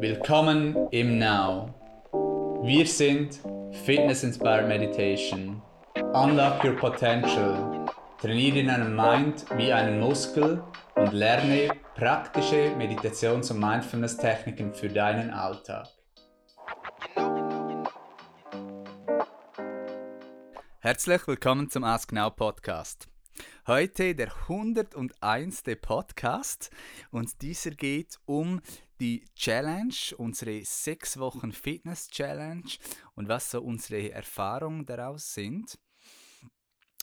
Willkommen im Now. Wir sind Fitness Inspired Meditation. Unlock your potential. Trainiere deinen Mind wie einen Muskel und lerne praktische Meditations- und Mindfulness-Techniken für deinen Alltag. Herzlich willkommen zum Ask Now Podcast. Heute der 101. Podcast und dieser geht um die Challenge, unsere sechs Wochen Fitness Challenge und was so unsere Erfahrungen daraus sind.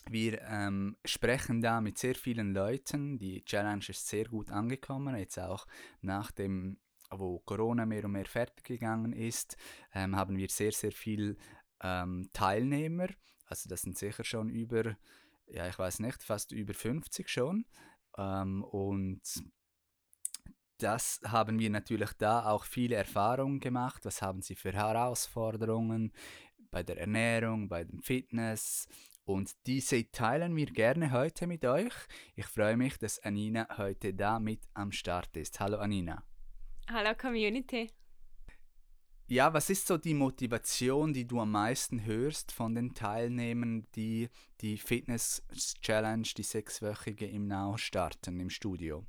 Wir ähm, sprechen da mit sehr vielen Leuten. Die Challenge ist sehr gut angekommen, jetzt auch nach dem, wo Corona mehr und mehr fertig gegangen ist, ähm, haben wir sehr, sehr viele ähm, Teilnehmer. Also das sind sicher schon über, ja ich weiß nicht, fast über 50 schon. Ähm, und das haben wir natürlich da auch viele Erfahrungen gemacht. Was haben sie für Herausforderungen bei der Ernährung, bei dem Fitness? Und diese teilen wir gerne heute mit euch. Ich freue mich, dass Anina heute da mit am Start ist. Hallo Anina. Hallo Community. Ja, was ist so die Motivation, die du am meisten hörst von den Teilnehmern, die die Fitness Challenge, die sechswöchige im Now starten im Studio?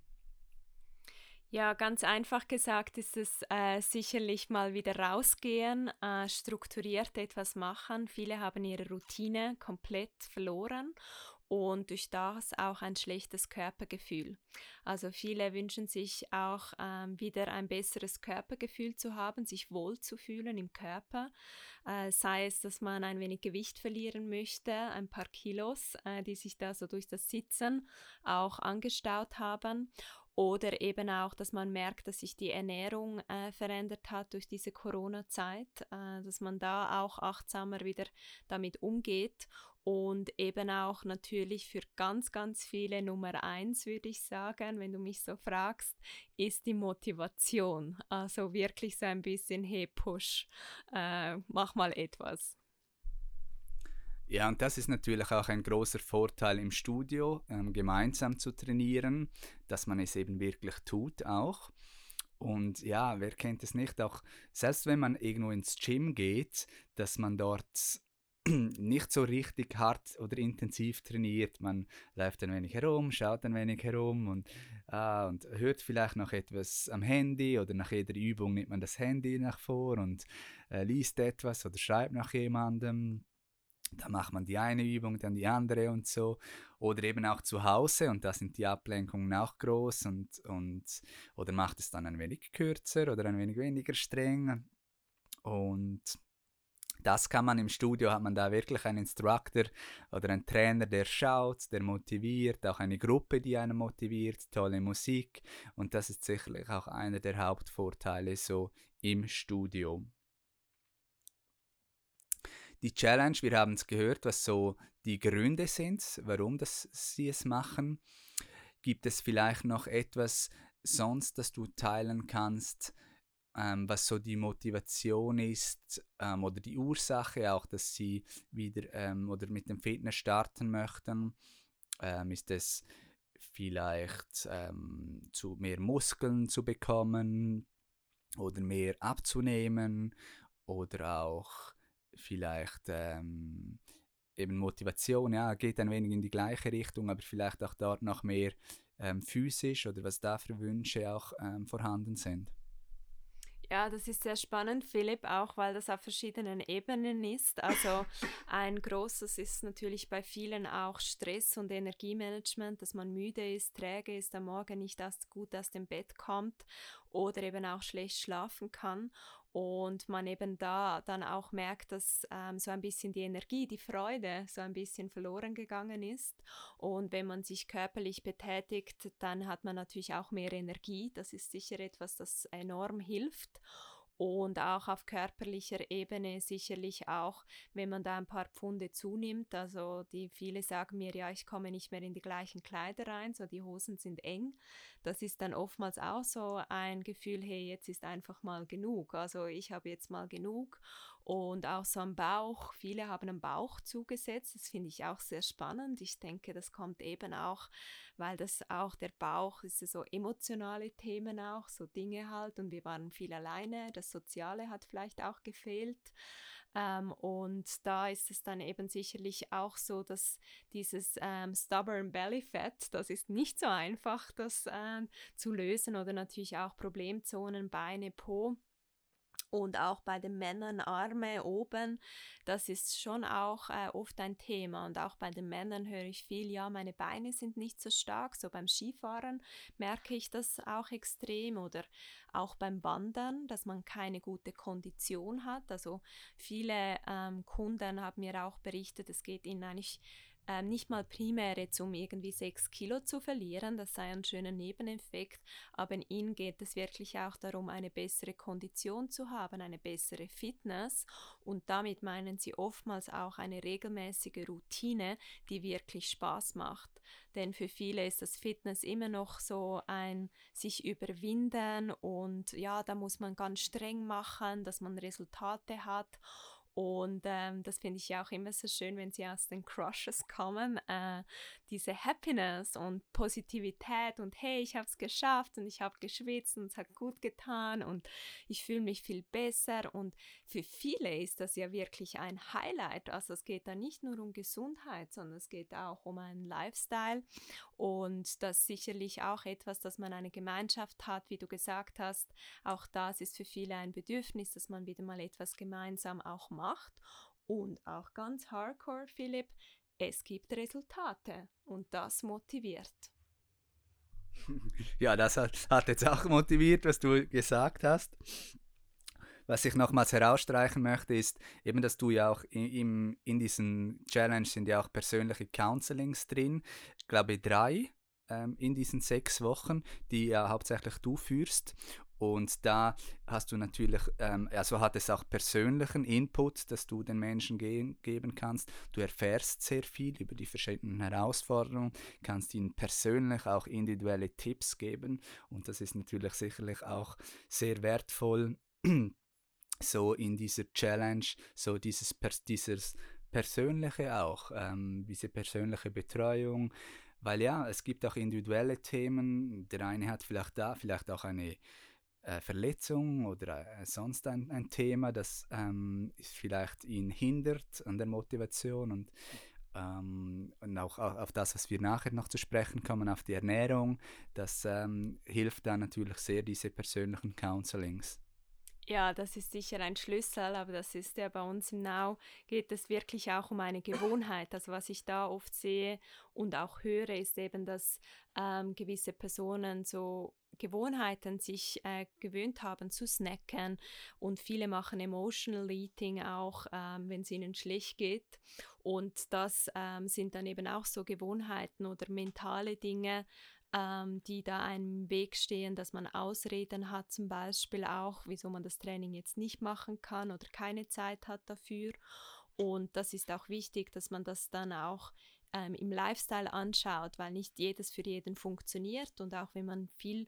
Ja, ganz einfach gesagt ist es äh, sicherlich mal wieder rausgehen, äh, strukturiert etwas machen. Viele haben ihre Routine komplett verloren und durch das auch ein schlechtes Körpergefühl. Also viele wünschen sich auch ähm, wieder ein besseres Körpergefühl zu haben, sich wohl zu fühlen im Körper, äh, sei es, dass man ein wenig Gewicht verlieren möchte, ein paar Kilos, äh, die sich da so durch das Sitzen auch angestaut haben oder eben auch, dass man merkt, dass sich die Ernährung äh, verändert hat durch diese Corona-Zeit, äh, dass man da auch achtsamer wieder damit umgeht und eben auch natürlich für ganz, ganz viele Nummer eins, würde ich sagen, wenn du mich so fragst, ist die Motivation. Also wirklich so ein bisschen, hey, push, äh, mach mal etwas. Ja, und das ist natürlich auch ein großer Vorteil im Studio, ähm, gemeinsam zu trainieren, dass man es eben wirklich tut auch. Und ja, wer kennt es nicht, auch selbst wenn man irgendwo ins Gym geht, dass man dort nicht so richtig hart oder intensiv trainiert. Man läuft ein wenig herum, schaut ein wenig herum und, ah, und hört vielleicht noch etwas am Handy oder nach jeder Übung nimmt man das Handy nach vor und äh, liest etwas oder schreibt nach jemandem da macht man die eine Übung, dann die andere und so. Oder eben auch zu Hause und da sind die Ablenkungen auch groß und, und oder macht es dann ein wenig kürzer oder ein wenig weniger streng. Und das kann man im Studio, hat man da wirklich einen Instructor oder einen Trainer, der schaut, der motiviert, auch eine Gruppe, die einen motiviert, tolle Musik. Und das ist sicherlich auch einer der Hauptvorteile so im Studio die Challenge, wir haben es gehört, was so die Gründe sind, warum das sie es machen. Gibt es vielleicht noch etwas sonst, das du teilen kannst, ähm, was so die Motivation ist ähm, oder die Ursache auch, dass sie wieder ähm, oder mit dem Fitness starten möchten? Ähm, ist es vielleicht ähm, zu mehr Muskeln zu bekommen oder mehr abzunehmen oder auch vielleicht ähm, eben Motivation, ja, geht ein wenig in die gleiche Richtung, aber vielleicht auch dort noch mehr ähm, physisch oder was da für Wünsche auch ähm, vorhanden sind. Ja, das ist sehr spannend, Philipp, auch weil das auf verschiedenen Ebenen ist. Also ein großes ist natürlich bei vielen auch Stress und Energiemanagement, dass man müde ist, träge ist, am Morgen nicht erst gut aus dem Bett kommt oder eben auch schlecht schlafen kann und man eben da dann auch merkt, dass ähm, so ein bisschen die Energie, die Freude so ein bisschen verloren gegangen ist. Und wenn man sich körperlich betätigt, dann hat man natürlich auch mehr Energie. Das ist sicher etwas, das enorm hilft und auch auf körperlicher Ebene sicherlich auch, wenn man da ein paar Pfunde zunimmt. Also die viele sagen mir, ja, ich komme nicht mehr in die gleichen Kleider rein, so die Hosen sind eng. Das ist dann oftmals auch so ein Gefühl, hey, jetzt ist einfach mal genug. Also ich habe jetzt mal genug und auch so am Bauch. Viele haben am Bauch zugesetzt. Das finde ich auch sehr spannend. Ich denke, das kommt eben auch, weil das auch der Bauch ist so emotionale Themen auch, so Dinge halt. Und wir waren viel alleine. Das Soziale hat vielleicht auch gefehlt. Ähm, und da ist es dann eben sicherlich auch so, dass dieses ähm, stubborn belly fat, das ist nicht so einfach, das äh, zu lösen oder natürlich auch Problemzonen, Beine, Po und auch bei den Männern Arme oben, das ist schon auch äh, oft ein Thema. Und auch bei den Männern höre ich viel, ja, meine Beine sind nicht so stark. So beim Skifahren merke ich das auch extrem oder auch beim Wandern, dass man keine gute Kondition hat. Also viele ähm, Kunden haben mir auch berichtet, es geht ihnen eigentlich ähm, nicht mal primär jetzt um irgendwie sechs Kilo zu verlieren, das sei ein schöner Nebeneffekt, aber in ihnen geht es wirklich auch darum, eine bessere Kondition zu haben, eine bessere Fitness und damit meinen sie oftmals auch eine regelmäßige Routine, die wirklich Spaß macht. Denn für viele ist das Fitness immer noch so ein sich überwinden und ja, da muss man ganz streng machen, dass man Resultate hat. Und ähm, das finde ich ja auch immer so schön, wenn sie aus den Crushes kommen. Äh, diese Happiness und Positivität und hey, ich habe es geschafft und ich habe geschwitzt und es hat gut getan und ich fühle mich viel besser. Und für viele ist das ja wirklich ein Highlight. Also es geht da nicht nur um Gesundheit, sondern es geht auch um einen Lifestyle. Und das sicherlich auch etwas, dass man eine Gemeinschaft hat, wie du gesagt hast. Auch das ist für viele ein Bedürfnis, dass man wieder mal etwas gemeinsam auch macht macht. Und auch ganz hardcore, Philipp, es gibt Resultate und das motiviert. Ja, das hat, hat jetzt auch motiviert, was du gesagt hast. Was ich nochmals herausstreichen möchte, ist eben, dass du ja auch in, in diesen Challenge sind ja auch persönliche Counselings drin. Ich glaube drei ähm, in diesen sechs Wochen, die ja hauptsächlich du führst. Und da hast du natürlich, ähm, also hat es auch persönlichen Input, dass du den Menschen ge geben kannst. Du erfährst sehr viel über die verschiedenen Herausforderungen, kannst ihnen persönlich auch individuelle Tipps geben. Und das ist natürlich sicherlich auch sehr wertvoll, so in dieser Challenge, so dieses, dieses Persönliche auch, ähm, diese persönliche Betreuung. Weil ja, es gibt auch individuelle Themen. Der eine hat vielleicht da, vielleicht auch eine äh, Verletzung oder äh, sonst ein, ein, Thema, das ähm, vielleicht ihn hindert an der Motivation und, ähm, und auch auf das, was wir nachher noch zu sprechen kommen, auf die Ernährung, das ähm, hilft dann natürlich sehr, diese persönlichen Counselings. Ja, das ist sicher ein Schlüssel, aber das ist ja bei uns im Now, geht es wirklich auch um eine Gewohnheit. Also was ich da oft sehe und auch höre, ist eben, dass ähm, gewisse Personen so Gewohnheiten sich äh, gewöhnt haben zu snacken und viele machen Emotional Eating auch, ähm, wenn es ihnen schlecht geht. Und das ähm, sind dann eben auch so Gewohnheiten oder mentale Dinge, ähm, die da im Weg stehen, dass man Ausreden hat, zum Beispiel auch, wieso man das Training jetzt nicht machen kann oder keine Zeit hat dafür. Und das ist auch wichtig, dass man das dann auch ähm, im Lifestyle anschaut, weil nicht jedes für jeden funktioniert und auch wenn man viel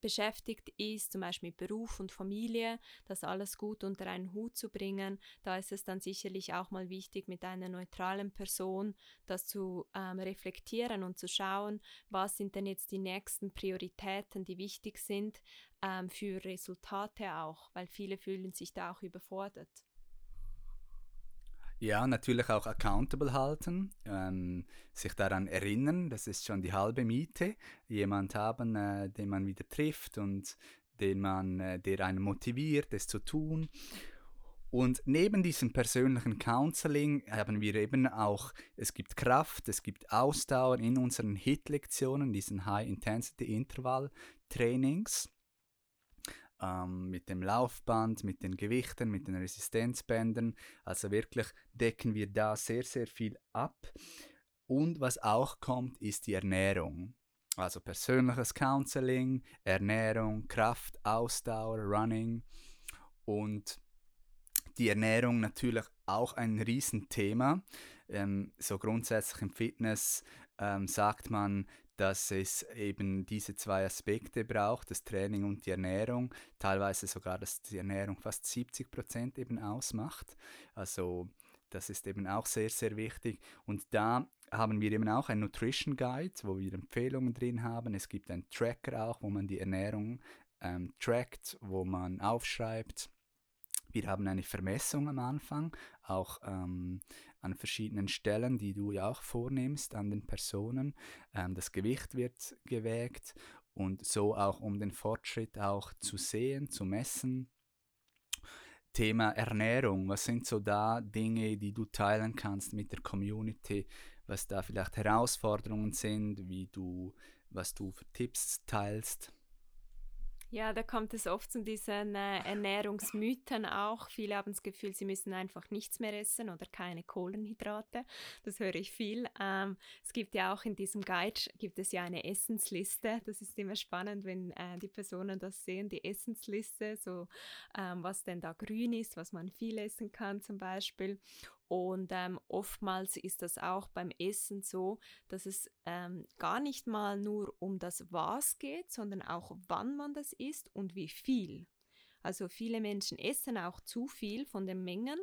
beschäftigt ist, zum Beispiel mit Beruf und Familie, das alles gut unter einen Hut zu bringen, da ist es dann sicherlich auch mal wichtig, mit einer neutralen Person das zu ähm, reflektieren und zu schauen, was sind denn jetzt die nächsten Prioritäten, die wichtig sind ähm, für Resultate auch, weil viele fühlen sich da auch überfordert. Ja, natürlich auch accountable halten, ähm, sich daran erinnern, das ist schon die halbe Miete. Jemand haben, äh, den man wieder trifft und den man, äh, der einen motiviert, es zu tun. Und neben diesem persönlichen Counseling haben wir eben auch, es gibt Kraft, es gibt Ausdauer in unseren HIT-Lektionen, diesen High-Intensity-Interval-Trainings ähm, mit dem Laufband, mit den Gewichten, mit den Resistenzbändern. Also wirklich decken wir da sehr, sehr viel ab. Und was auch kommt, ist die Ernährung. Also persönliches Counseling, Ernährung, Kraft, Ausdauer, Running und die Ernährung natürlich auch ein Riesenthema. Ähm, so grundsätzlich im Fitness ähm, sagt man, dass es eben diese zwei Aspekte braucht, das Training und die Ernährung, teilweise sogar, dass die Ernährung fast 70 Prozent eben ausmacht. Also das ist eben auch sehr, sehr wichtig. Und da haben wir eben auch ein Nutrition Guide, wo wir Empfehlungen drin haben. Es gibt einen Tracker auch, wo man die Ernährung ähm, trackt, wo man aufschreibt. Wir haben eine Vermessung am Anfang, auch ähm, an verschiedenen Stellen, die du ja auch vornimmst an den Personen. Ähm, das Gewicht wird gewägt und so auch um den Fortschritt auch zu sehen, zu messen. Thema Ernährung, was sind so da Dinge, die du teilen kannst mit der Community, was da vielleicht Herausforderungen sind, wie du, was du für Tipps teilst? Ja, da kommt es oft zu diesen äh, Ernährungsmythen auch. Viele haben das Gefühl, sie müssen einfach nichts mehr essen oder keine Kohlenhydrate. Das höre ich viel. Ähm, es gibt ja auch in diesem Guide gibt es ja eine Essensliste. Das ist immer spannend, wenn äh, die Personen das sehen, die Essensliste, so ähm, was denn da grün ist, was man viel essen kann zum Beispiel. Und ähm, oftmals ist das auch beim Essen so, dass es ähm, gar nicht mal nur um das Was geht, sondern auch wann man das isst und wie viel. Also viele Menschen essen auch zu viel von den Mengen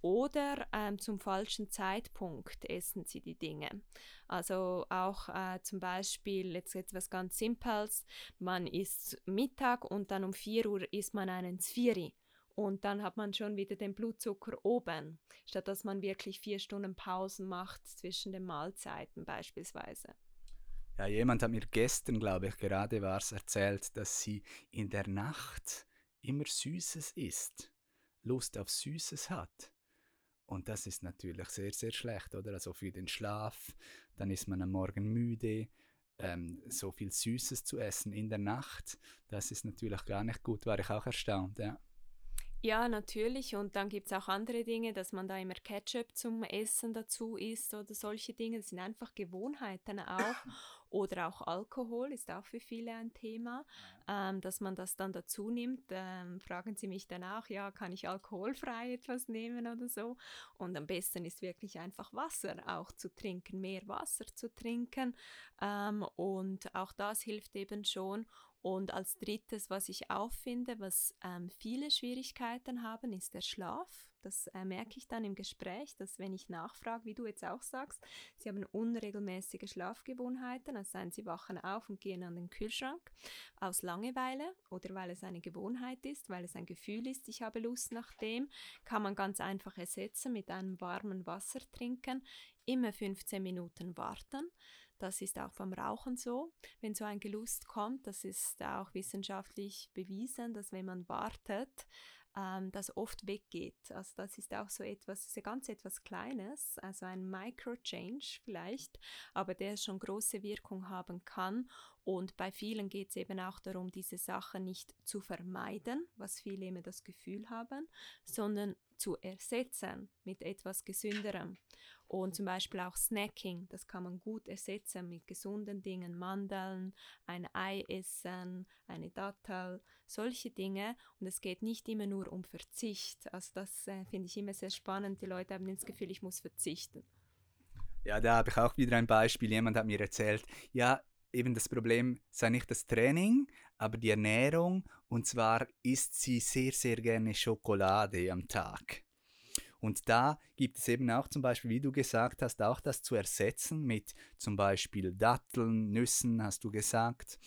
oder ähm, zum falschen Zeitpunkt essen sie die Dinge. Also auch äh, zum Beispiel jetzt etwas ganz Simples, man isst Mittag und dann um 4 Uhr isst man einen Zvieri und dann hat man schon wieder den Blutzucker oben, statt dass man wirklich vier Stunden Pausen macht zwischen den Mahlzeiten beispielsweise. Ja, jemand hat mir gestern, glaube ich, gerade war es erzählt, dass sie in der Nacht immer Süßes isst, Lust auf Süßes hat. Und das ist natürlich sehr, sehr schlecht, oder? Also für den Schlaf, dann ist man am Morgen müde, ähm, so viel Süßes zu essen in der Nacht, das ist natürlich gar nicht gut, war ich auch erstaunt, ja. Ja, natürlich. Und dann gibt es auch andere Dinge, dass man da immer Ketchup zum Essen dazu isst oder solche Dinge. Das sind einfach Gewohnheiten auch. Oder auch Alkohol ist auch für viele ein Thema, ähm, dass man das dann dazu nimmt. Ähm, fragen sie mich dann auch, ja, kann ich alkoholfrei etwas nehmen oder so? Und am besten ist wirklich einfach Wasser auch zu trinken, mehr Wasser zu trinken. Ähm, und auch das hilft eben schon. Und als drittes, was ich auch finde, was ähm, viele Schwierigkeiten haben, ist der Schlaf. Das äh, merke ich dann im Gespräch, dass wenn ich nachfrage, wie du jetzt auch sagst, sie haben unregelmäßige Schlafgewohnheiten, also seien sie wachen auf und gehen an den Kühlschrank aus Langeweile oder weil es eine Gewohnheit ist, weil es ein Gefühl ist, ich habe Lust nach dem, kann man ganz einfach ersetzen mit einem warmen Wasser trinken, immer 15 Minuten warten. Das ist auch beim Rauchen so. Wenn so ein Gelust kommt, das ist auch wissenschaftlich bewiesen, dass wenn man wartet, ähm, das oft weggeht. Also das ist auch so etwas, ist ja ganz etwas Kleines, also ein Micro-Change vielleicht, aber der schon große Wirkung haben kann. Und bei vielen geht es eben auch darum, diese Sachen nicht zu vermeiden, was viele immer das Gefühl haben, sondern zu ersetzen mit etwas Gesünderem. Und zum Beispiel auch Snacking, das kann man gut ersetzen mit gesunden Dingen, Mandeln, ein Ei essen, eine Dattel, solche Dinge. Und es geht nicht immer nur um Verzicht. Also das äh, finde ich immer sehr spannend. Die Leute haben das Gefühl, ich muss verzichten. Ja, da habe ich auch wieder ein Beispiel. Jemand hat mir erzählt, ja, eben das Problem sei nicht das Training, aber die Ernährung. Und zwar isst sie sehr, sehr gerne Schokolade am Tag. Und da gibt es eben auch zum Beispiel, wie du gesagt hast, auch das zu ersetzen mit zum Beispiel Datteln, Nüssen, hast du gesagt,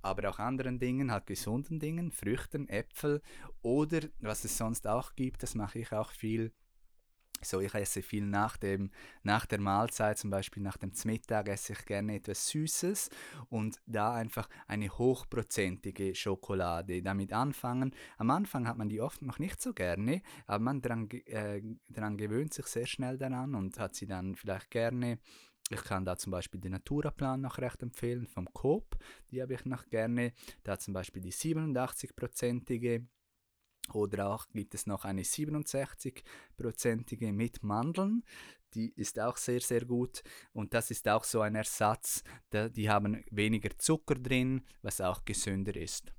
aber auch anderen Dingen, halt gesunden Dingen, Früchten, Äpfel oder was es sonst auch gibt, das mache ich auch viel, so, ich esse viel nach, dem, nach der Mahlzeit, zum Beispiel nach dem Mittag, esse ich gerne etwas Süßes und da einfach eine hochprozentige Schokolade damit anfangen. Am Anfang hat man die oft noch nicht so gerne, aber man dran, äh, dran gewöhnt sich sehr schnell daran und hat sie dann vielleicht gerne. Ich kann da zum Beispiel den Naturaplan noch recht empfehlen vom Coop, die habe ich noch gerne. Da zum Beispiel die 87-prozentige oder auch gibt es noch eine 67-prozentige mit Mandeln. Die ist auch sehr, sehr gut. Und das ist auch so ein Ersatz. Die haben weniger Zucker drin, was auch gesünder ist.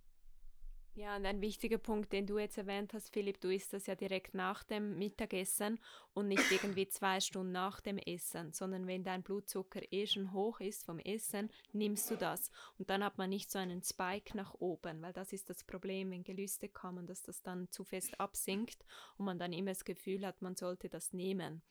Ja, und ein wichtiger Punkt, den du jetzt erwähnt hast, Philipp, du isst das ja direkt nach dem Mittagessen und nicht irgendwie zwei Stunden nach dem Essen, sondern wenn dein Blutzucker eh schon hoch ist vom Essen, nimmst du das. Und dann hat man nicht so einen Spike nach oben, weil das ist das Problem, wenn Gelüste kommen, dass das dann zu fest absinkt und man dann immer das Gefühl hat, man sollte das nehmen.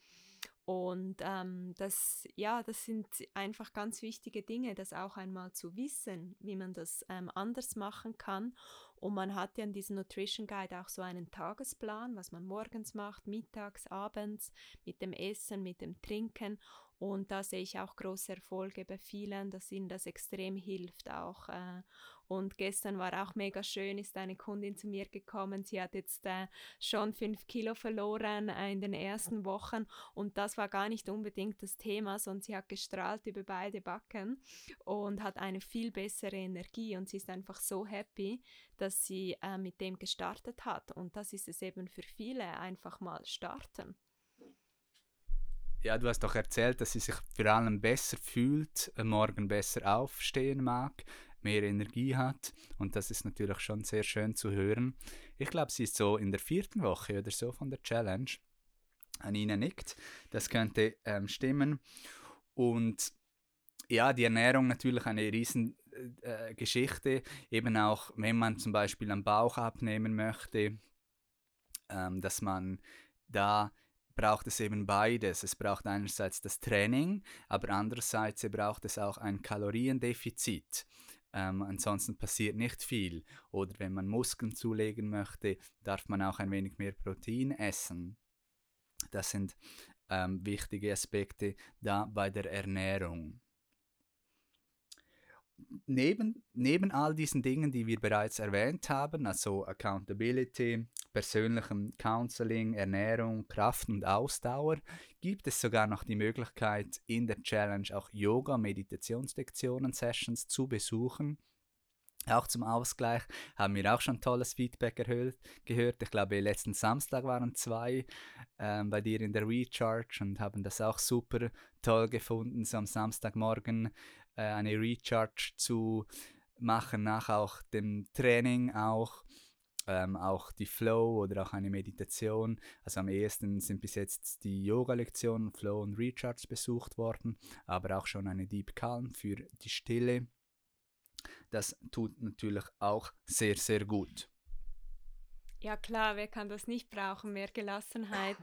Und ähm, das, ja, das sind einfach ganz wichtige Dinge, das auch einmal zu wissen, wie man das ähm, anders machen kann. Und man hat ja in diesem Nutrition Guide auch so einen Tagesplan, was man morgens macht, mittags, abends, mit dem Essen, mit dem Trinken. Und da sehe ich auch große Erfolge bei vielen, dass ihnen das extrem hilft auch. Äh, und gestern war auch mega schön, ist eine Kundin zu mir gekommen. Sie hat jetzt äh, schon fünf Kilo verloren äh, in den ersten Wochen und das war gar nicht unbedingt das Thema, sondern sie hat gestrahlt über beide Backen und hat eine viel bessere Energie und sie ist einfach so happy, dass sie mit dem gestartet hat. Und das ist es eben für viele, einfach mal starten. Ja, du hast doch erzählt, dass sie sich vor allem besser fühlt, morgen besser aufstehen mag mehr Energie hat. Und das ist natürlich schon sehr schön zu hören. Ich glaube, sie ist so in der vierten Woche oder so von der Challenge. Anina nickt. Das könnte ähm, stimmen. Und ja, die Ernährung natürlich eine riesen äh, Geschichte. Eben auch, wenn man zum Beispiel am Bauch abnehmen möchte, ähm, dass man da braucht es eben beides. Es braucht einerseits das Training, aber andererseits braucht es auch ein Kaloriendefizit. Ähm, ansonsten passiert nicht viel. Oder wenn man Muskeln zulegen möchte, darf man auch ein wenig mehr Protein essen. Das sind ähm, wichtige Aspekte da bei der Ernährung. Neben, neben all diesen Dingen, die wir bereits erwähnt haben, also Accountability, persönlichem Counseling, Ernährung, Kraft und Ausdauer gibt es sogar noch die Möglichkeit, in der Challenge auch Yoga, Meditationslektionen, Sessions zu besuchen. Auch zum Ausgleich haben wir auch schon tolles Feedback erhöht, gehört. Ich glaube, letzten Samstag waren zwei ähm, bei dir in der Recharge und haben das auch super toll gefunden, so am Samstagmorgen äh, eine Recharge zu machen, nach auch dem Training auch ähm, auch die Flow oder auch eine Meditation. Also am ehesten sind bis jetzt die Yoga-Lektionen, Flow und Recharge besucht worden, aber auch schon eine Deep Calm für die Stille. Das tut natürlich auch sehr, sehr gut. Ja klar, wer kann das nicht brauchen? Mehr Gelassenheit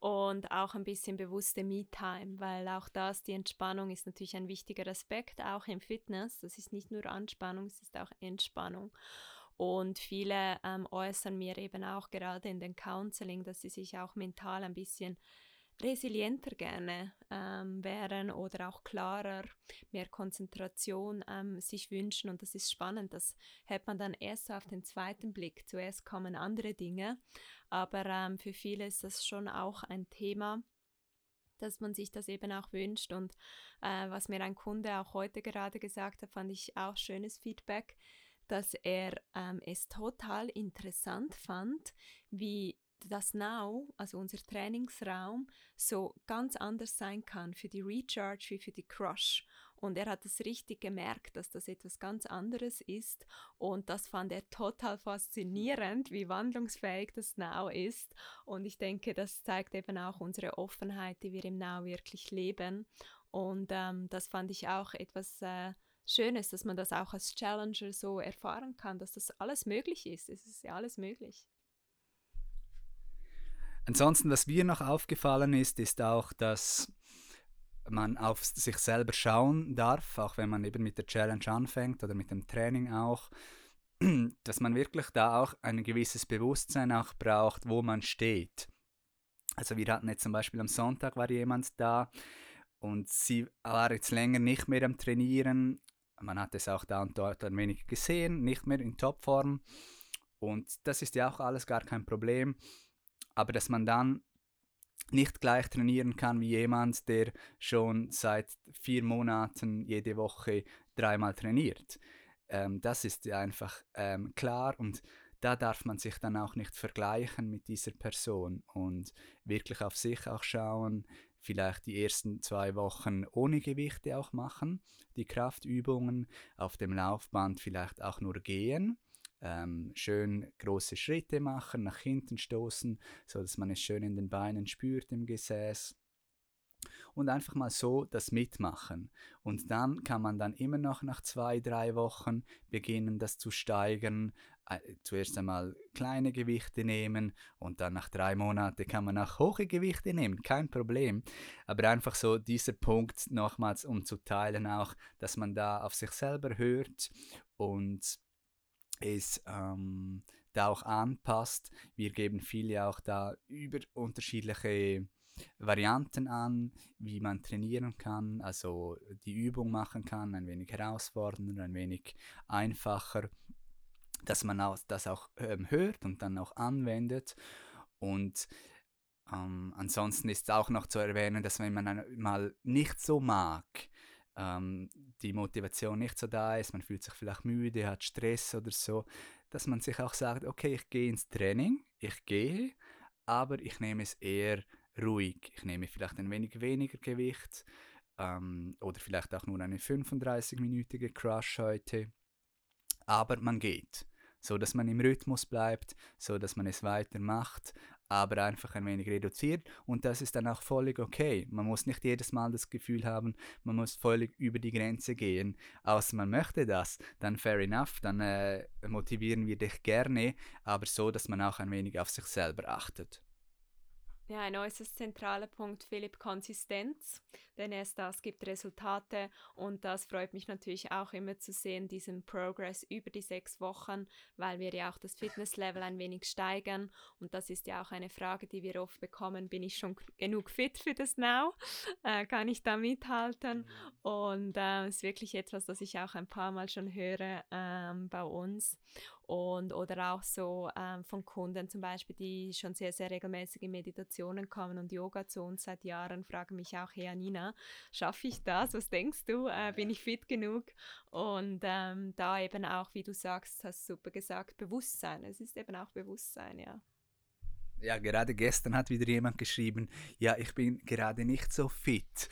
und auch ein bisschen bewusste Me-Time, weil auch das, die Entspannung ist natürlich ein wichtiger Aspekt, auch im Fitness. Das ist nicht nur Anspannung, es ist auch Entspannung. Und viele ähm, äußern mir eben auch gerade in den Counseling, dass sie sich auch mental ein bisschen resilienter gerne ähm, wären oder auch klarer, mehr Konzentration ähm, sich wünschen. Und das ist spannend. Das hat man dann erst auf den zweiten Blick. Zuerst kommen andere Dinge, aber ähm, für viele ist das schon auch ein Thema dass man sich das eben auch wünscht. Und äh, was mir ein Kunde auch heute gerade gesagt hat, fand ich auch schönes Feedback dass er ähm, es total interessant fand, wie das Now, also unser Trainingsraum, so ganz anders sein kann für die Recharge wie für die Crush. Und er hat es richtig gemerkt, dass das etwas ganz anderes ist. Und das fand er total faszinierend, wie wandlungsfähig das Now ist. Und ich denke, das zeigt eben auch unsere Offenheit, die wir im Now wirklich leben. Und ähm, das fand ich auch etwas äh, schön ist, dass man das auch als Challenger so erfahren kann, dass das alles möglich ist. Es ist ja alles möglich. Ansonsten, was mir noch aufgefallen ist, ist auch, dass man auf sich selber schauen darf, auch wenn man eben mit der Challenge anfängt oder mit dem Training auch, dass man wirklich da auch ein gewisses Bewusstsein auch braucht, wo man steht. Also wir hatten jetzt zum Beispiel am Sonntag war jemand da und sie war jetzt länger nicht mehr am Trainieren man hat es auch da und dort ein wenig gesehen, nicht mehr in Topform. Und das ist ja auch alles gar kein Problem. Aber dass man dann nicht gleich trainieren kann wie jemand, der schon seit vier Monaten jede Woche dreimal trainiert. Ähm, das ist einfach ähm, klar und da darf man sich dann auch nicht vergleichen mit dieser Person und wirklich auf sich auch schauen, vielleicht die ersten zwei Wochen ohne Gewichte auch machen, die Kraftübungen, auf dem Laufband vielleicht auch nur gehen, ähm, schön große Schritte machen, nach hinten stoßen, so dass man es schön in den Beinen spürt im Gesäß und einfach mal so das mitmachen. Und dann kann man dann immer noch nach zwei, drei Wochen beginnen, das zu steigern. Äh, zuerst einmal kleine Gewichte nehmen und dann nach drei Monaten kann man auch hohe Gewichte nehmen, kein Problem. Aber einfach so dieser Punkt nochmals, um zu teilen auch, dass man da auf sich selber hört und es ähm, da auch anpasst. Wir geben viele auch da über unterschiedliche Varianten an, wie man trainieren kann, also die Übung machen kann, ein wenig herausfordernder, ein wenig einfacher, dass man auch, das auch ähm, hört und dann auch anwendet. Und ähm, ansonsten ist auch noch zu erwähnen, dass wenn man mal nicht so mag, ähm, die Motivation nicht so da ist, man fühlt sich vielleicht müde, hat Stress oder so, dass man sich auch sagt, okay, ich gehe ins Training, ich gehe, aber ich nehme es eher ruhig. Ich nehme vielleicht ein wenig weniger Gewicht ähm, oder vielleicht auch nur eine 35-minütige Crush heute. Aber man geht, so dass man im Rhythmus bleibt, so dass man es weitermacht, aber einfach ein wenig reduziert und das ist dann auch völlig okay. Man muss nicht jedes Mal das Gefühl haben, man muss völlig über die Grenze gehen, außer man möchte das, dann fair enough, dann äh, motivieren wir dich gerne, aber so, dass man auch ein wenig auf sich selber achtet. Ja, ein äußerst zentraler Punkt, Philipp, Konsistenz, denn erst das gibt Resultate und das freut mich natürlich auch immer zu sehen, diesen Progress über die sechs Wochen, weil wir ja auch das Fitnesslevel ein wenig steigern und das ist ja auch eine Frage, die wir oft bekommen, bin ich schon genug fit für das Now? Äh, kann ich da mithalten? Mhm. Und äh, ist wirklich etwas, das ich auch ein paar Mal schon höre ähm, bei uns und oder auch so ähm, von Kunden zum Beispiel, die schon sehr, sehr regelmäßig in Meditationen kommen und Yoga zu uns seit Jahren, fragen mich auch, hey Nina, schaffe ich das? Was denkst du? Äh, bin ich fit genug? Und ähm, da eben auch, wie du sagst, hast super gesagt, Bewusstsein. Es ist eben auch Bewusstsein, ja. Ja, gerade gestern hat wieder jemand geschrieben, ja, ich bin gerade nicht so fit,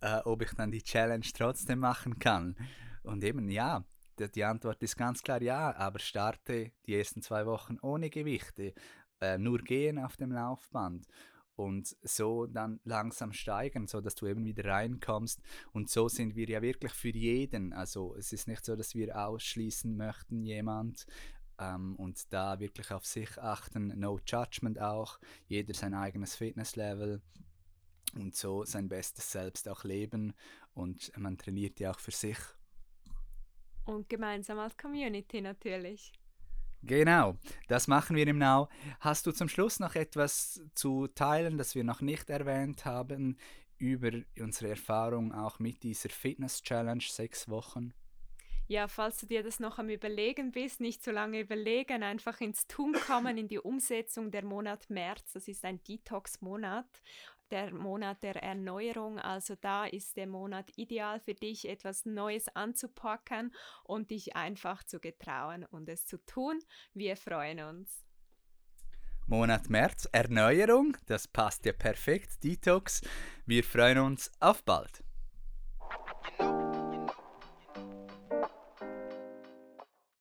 äh, ob ich dann die Challenge trotzdem machen kann. Und eben, ja, die Antwort ist ganz klar ja, aber starte die ersten zwei Wochen ohne Gewichte, äh, nur gehen auf dem Laufband und so dann langsam steigen, so dass du eben wieder reinkommst. Und so sind wir ja wirklich für jeden. Also es ist nicht so, dass wir ausschließen möchten jemand ähm, und da wirklich auf sich achten. No Judgment auch. Jeder sein eigenes Fitnesslevel und so sein bestes Selbst auch leben. Und man trainiert ja auch für sich und gemeinsam als Community natürlich. Genau, das machen wir im Now. Hast du zum Schluss noch etwas zu teilen, das wir noch nicht erwähnt haben, über unsere Erfahrung auch mit dieser Fitness Challenge sechs Wochen? Ja, falls du dir das noch am Überlegen bist, nicht so lange überlegen, einfach ins Tun kommen, in die Umsetzung der Monat März. Das ist ein Detox-Monat der Monat der Erneuerung. Also da ist der Monat ideal für dich, etwas Neues anzupacken und dich einfach zu getrauen und es zu tun. Wir freuen uns. Monat März, Erneuerung, das passt ja perfekt, Detox. Wir freuen uns auf bald.